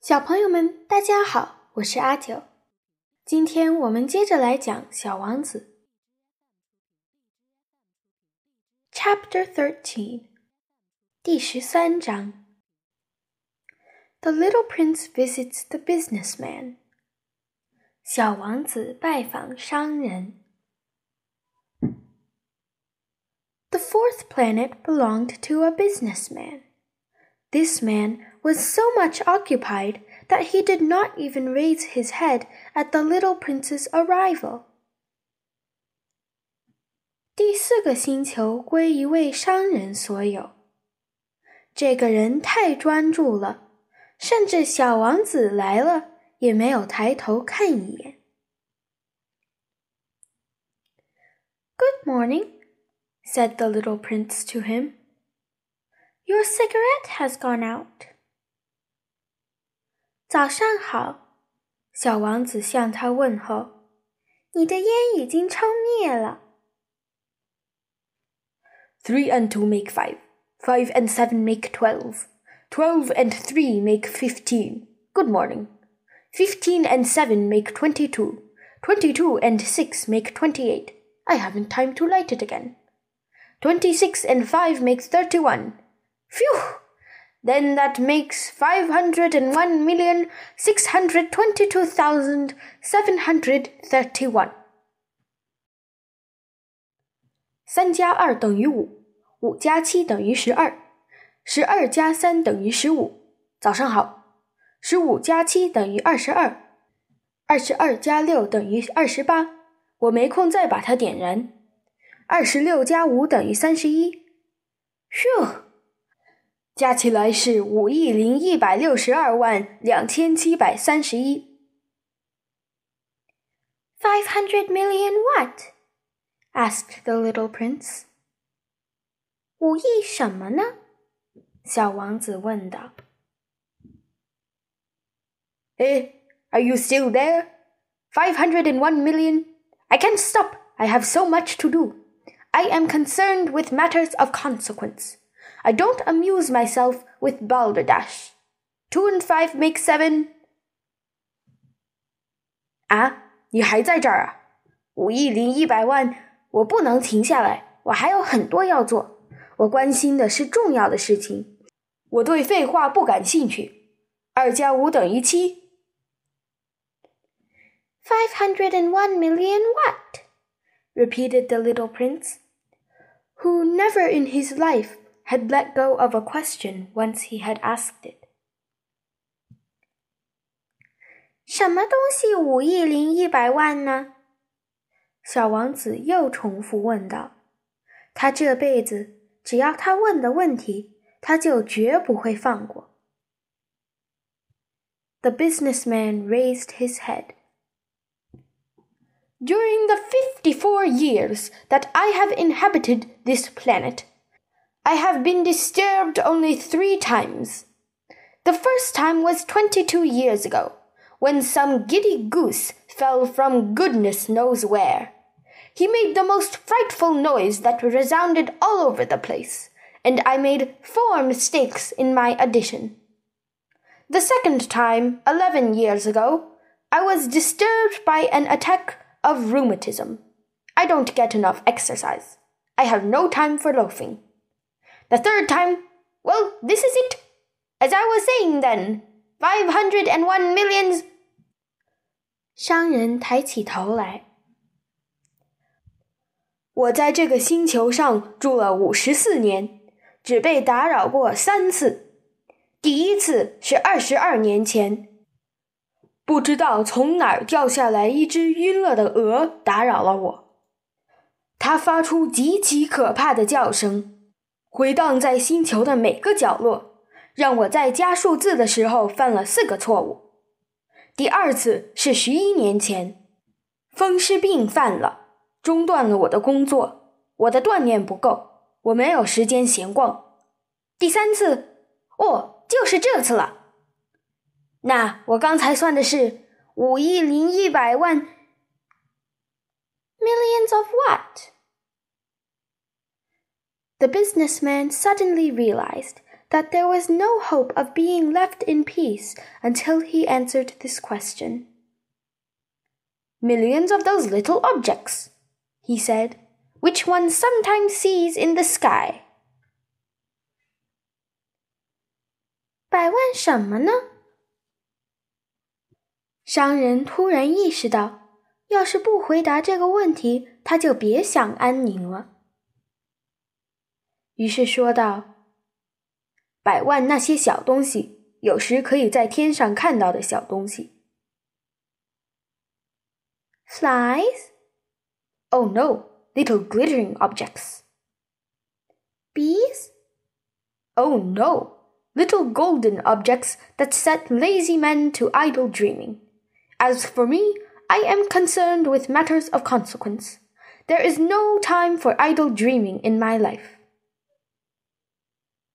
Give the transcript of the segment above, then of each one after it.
小朋友们，大家好，我是阿九。今天我们接着来讲《小王子》Chapter Thirteen，第十三章。The little prince visits the businessman。小王子拜访商人。The fourth planet belonged to a businessman. This man was so much occupied that he did not even raise his head at the little prince's arrival. 第四个星球归一位商人所有。这个人太专注了，甚至小王子来了也没有抬头看一眼。Good morning, said the little prince to him. Your cigarette has gone out. 早上好，小王子向他问候。你的烟已经抽灭了。Three and two make five. Five and seven make twelve. Twelve and three make fifteen. Good morning. Fifteen and seven make twenty-two. Twenty-two and six make twenty-eight. I haven't time to light it again. Twenty-six and five make thirty-one. Phew! Then that makes five hundred and one million six hundred twenty-two thousand seven hundred thirty-one. 三加二等于五，五加七等于十二，十二加三等于十五。早上好，十五加七等于二十二，二十二加六等于二十八。我没空再把它点燃。二十六加五等于三十一。Phew！加起来是五亿零一百六十二万两千七百三十一。Five hundred million what? asked the little prince. 五亿什么呢？小王子问道。Eh, are you still there? Five hundred and one million? I can't stop. I have so much to do. I am concerned with matters of consequence. I don't amuse myself with balderdash. Two and five make seven. 啊，你还在这儿啊？五亿零一百万，我不能停下来，我还有很多要做。我关心的是重要的事情，我对废话不感兴趣。二加五等于七。Five hundred and one million what? repeated the little prince, who never in his life had let go of a question once he had asked it. 什么东西五亿零一百万呢？小王子又重复问道。他这辈子只要他问的问题，他就绝不会放过。The businessman raised his head. During the fifty-four years that I have inhabited this planet, I have been disturbed only three times. The first time was twenty-two years ago, when some giddy goose fell from goodness knows where. He made the most frightful noise that resounded all over the place, and I made four mistakes in my addition. The second time, eleven years ago, I was disturbed by an attack of rheumatism. I don't get enough exercise. I have no time for loafing. The third time, well, this is it. As I was saying then, five hundred and one millions. 商人抬起头来。我在这个星球上住了五十四年，只被打扰过三次。第一次是二十二年前，不知道从哪儿掉下来一只晕了的鹅，打扰了我。它发出极其可怕的叫声， 回荡在星球的每个角落，让我在加数字的时候犯了四个错误。第二次是十一年前，风湿病犯了，中断了我的工作，我的锻炼不够，我没有时间闲逛。第三次，哦，就是这次了。那我刚才算的是五亿零一百万，millions of what? The businessman suddenly realized that there was no hope of being left in peace until he answered this question. Millions of those little objects, he said, which one sometimes sees in the sky. 百万什么呢？商人突然意识到，要是不回答这个问题，他就别想安宁了。 于是说道：“百万那些小东西，有时可以在天上看到的小东西。” Flies? Oh no, little glittering objects. Bees? Oh no, little golden objects that set lazy men to idle dreaming. As for me, I am concerned with matters of consequence. There is no time for idle dreaming in my life.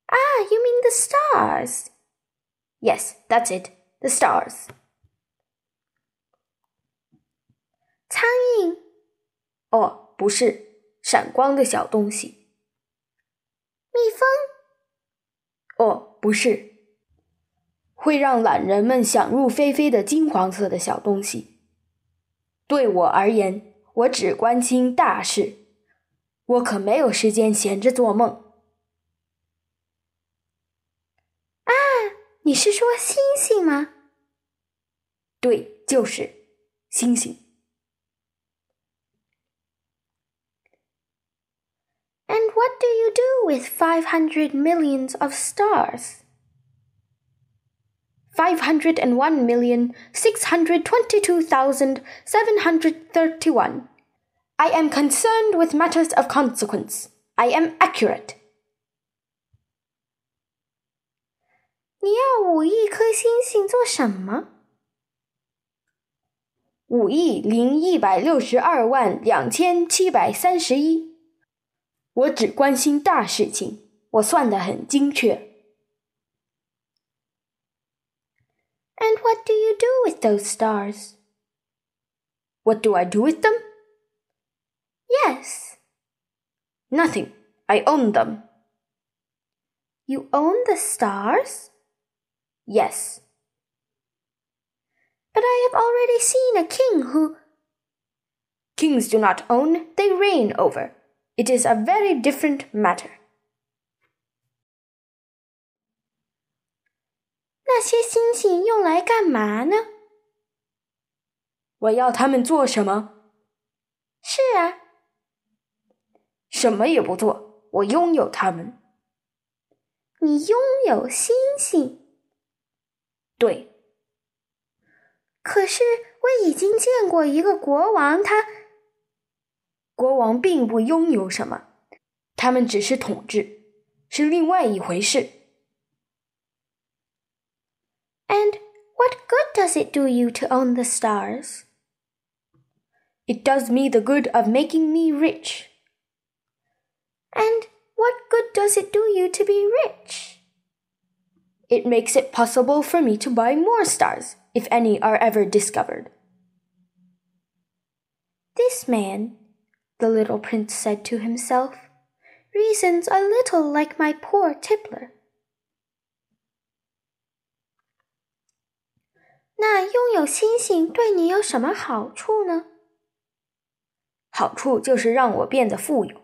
Ah, you mean the stars? Yes, that's it, the stars. 苍蝇？哦，不是，闪光的小东西。蜜蜂？哦，不是，会让懒人们想入非非的金黄色的小东西。对我而言，我只关心大事，我可没有时间闲着做梦。你是说星星吗？对，就是星星。And what do you do with 500 millions of stars? 501,622,731. I am concerned with matters of consequence. I am accurate. 你要五亿颗星星做什么？五亿零一百六十二万两千七百三十一。我只关心大事情，我算得很精确。And what do you do with those stars? What do I do with them? Yes. Nothing. I own them. You own the stars? Yes. But I have already seen a king who. Kings do not own, they reign over. It is a very different matter. 那些星星用来干嘛呢？我要它们做什么？是啊，什么也不做，我拥有它们。你拥有星星？ 对。可是我已经见过一个国王，他。国王并不拥有什么，他们只是统治，是另外一回事。And what good does it do you to own the stars? It does me the good of making me rich. And what good does it do you to be rich? It makes it possible for me to buy more stars, if any are ever discovered. This man the little prince said to himself, reasons a little like my poor tippler. 那拥有星星对你有什么好处呢？好处就是让我变得富有。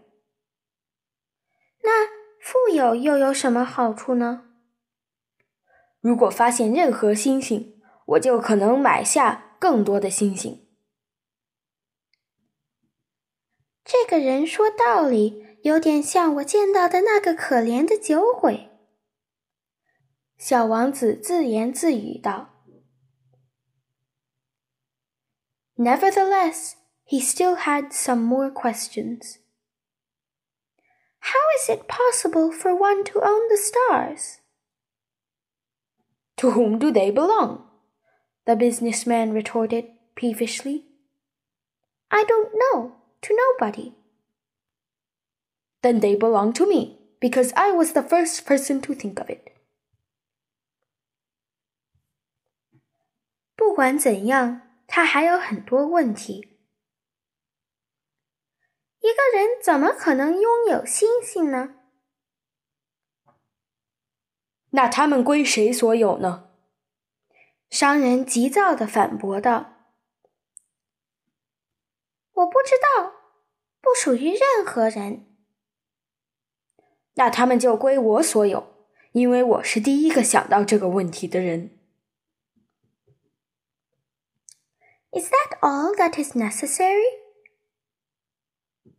那富有又有什么好处呢？ 如果发现任何星星，我就可能买下更多的星星。这个人说道理有点像我见到的那个可怜的酒鬼。小王子自言自语道：“Nevertheless, he still had some more questions. How is it possible for one to own the stars? To whom do they belong? The businessman retorted peevishly. I don't know to nobody. Then they belong to me, because I was the first person to think of it. 不管怎样，他还有很多问题。一个人怎么可能拥有星星呢 那他们归谁所有呢？商人急躁地反驳道：“我不知道，不属于任何人。”那他们就归我所有，因为我是第一个想到这个问题的人。Is that all that is necessary?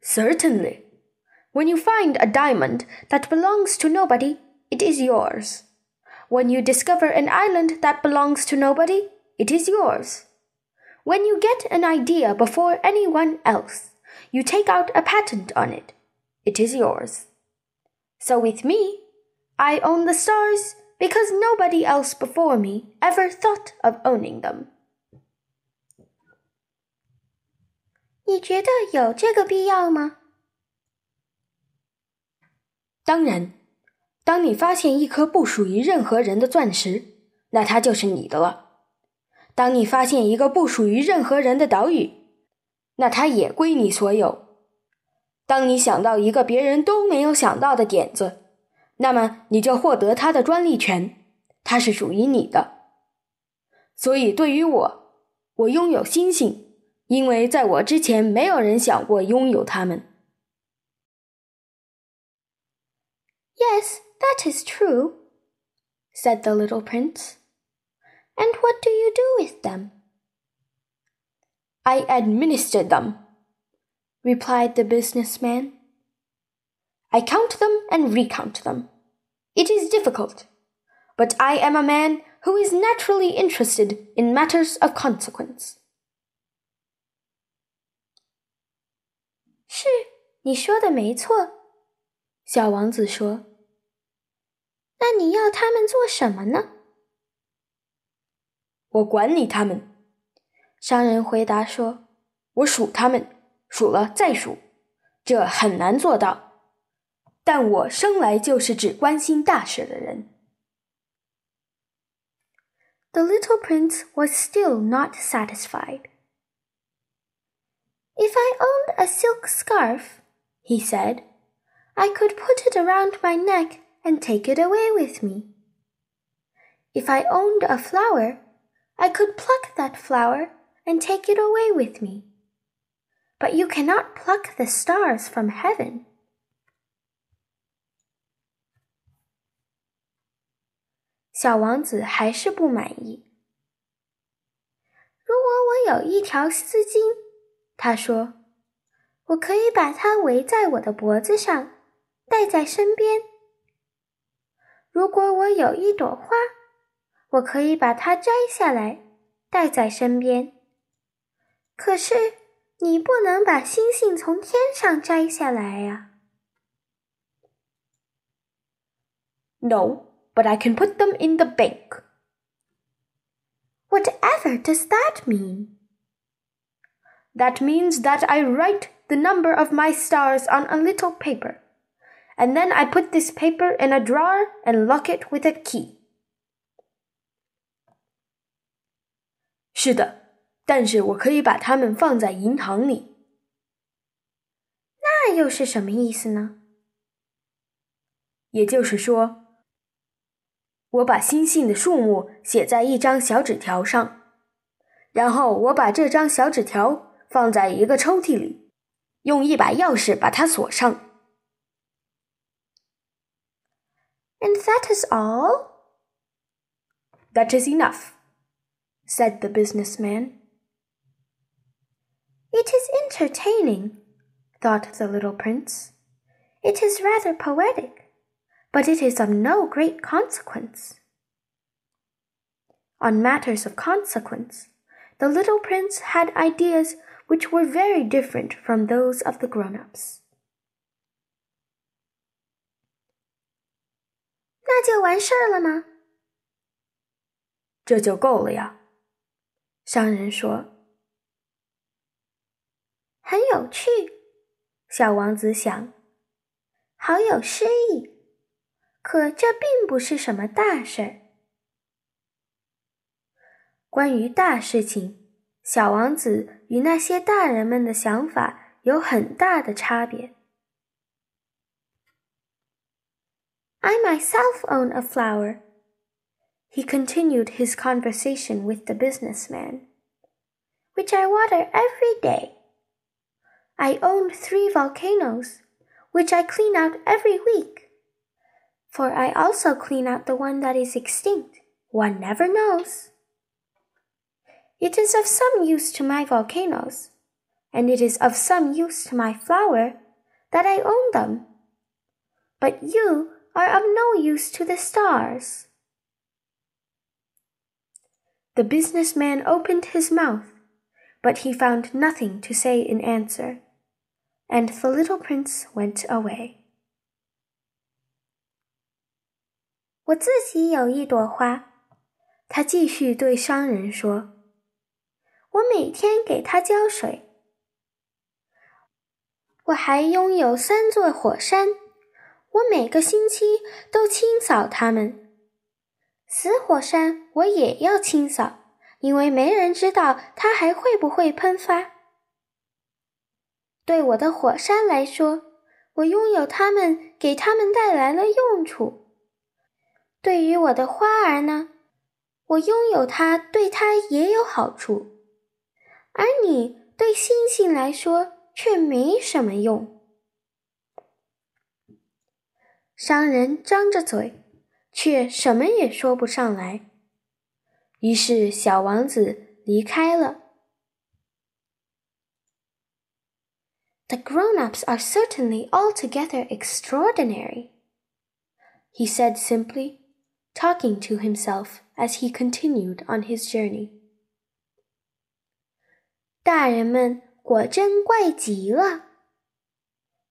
Certainly. When you find a diamond that belongs to nobody, it is yours. When you discover an island that belongs to nobody, it is yours. When you get an idea before anyone else, you take out a patent on it, it is yours. So with me, I own the stars because nobody else before me ever thought of owning them. 你觉得有这个必要吗？当然， 当你发现一颗不属于任何人的钻石，那它就是你的了；当你发现一个不属于任何人的岛屿，那它也归你所有；当你想到一个别人都没有想到的点子，那么你就获得它的专利权，它是属于你的。所以，对于我，我拥有星星。因为在我之前，没有人想过拥有它们。Yes, that is true, said the little prince. And what do you do with them? I administer them, replied the businessman. I count them and recount them. It is difficult, but I am a man who is naturally interested in matters of consequence. 是，你说的没错，小王子说。 那你要他们做什么呢？我管理他们。商人回答说：“我数他们，数了再数，这很难做到。但我生来就是只关心大事的人。” The little prince was still not satisfied. If I owned a silk scarf, he said, I could put it around my neck and take it away with me. If I owned a flower, I could pluck that flower and take it away with me. But you cannot pluck the stars from heaven. 小王子还是不满意。如果我有一条丝巾，他说：“我可以把它围在我的脖子上，带在身边。 如果我有一朵花，我可以把它摘下来，带在身边。可是你不能把星星从天上摘下来呀。” No, but I can put them in the bank. Whatever does that mean? That means that I write the number of my stars on a little paper, and then I put this paper in a drawer and lock it with a key. 是的，但是我可以把它们放在银行里。那又是什么意思呢？也就是说，我把星星的数目写在一张小纸条上，然后我把这张小纸条放在一个抽屉里，用一把钥匙把它锁上。 And that is all? That is enough, said the businessman. It is entertaining, thought the little prince. It is rather poetic, but it is of no great consequence. On matters of consequence, the little prince had ideas which were very different from those of the grown ups. 那就完事儿了吗？这就够了呀，商人说。很有趣，小王子想，好有诗意。可这并不是什么大事儿。关于大事情。小王子与那些大人们的想法有很大的差别。I myself own a flower. He continued his conversation with the businessman, which I water every day. I own three volcanoes, which I clean out every week. For I also clean out the one that is extinct. One never knows. It is of some use to my volcanoes, and it is of some use to my flower that I own them. But you are of no use to the stars. The businessman opened his mouth, but he found nothing to say in answer, and the little prince went away. 我自己有一朵花，他继续对商人说：“我每天给它浇水。我还拥有三座火山， 我每个星期都清扫它们。”死火山我也要清扫，因为没人知道它还会不会喷发。对我的火山来说，我拥有它们，给它们带来了用处。对于我的花儿呢，我拥有它，对它也有好处。而你对星星来说却没什么用。商人张着嘴。却什么也说不上来。于是，小王子离开了。The grown-ups are certainly altogether extraordinary, he said simply, talking to himself as he continued on his journey. 大人们果真怪极了，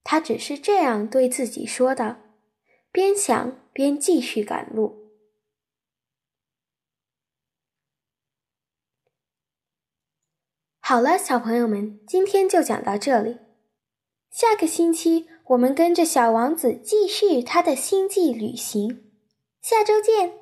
他只是这样对自己说道， 边想边继续赶路。好了，小朋友们，今天就讲到这里。下个星期我们跟着小王子继续他的星际旅行。下周见。